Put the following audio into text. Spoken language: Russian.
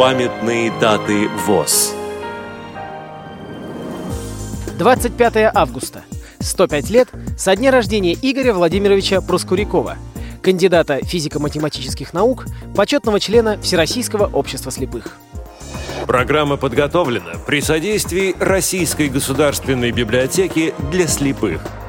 Памятные даты ВОЗ. 25 августа. 105 лет со дня рождения Игоря Владимировича Проскурякова, кандидата физико-математических наук, почетного члена Всероссийского общества слепых. Программа подготовлена при содействии Российской государственной библиотеки для слепых –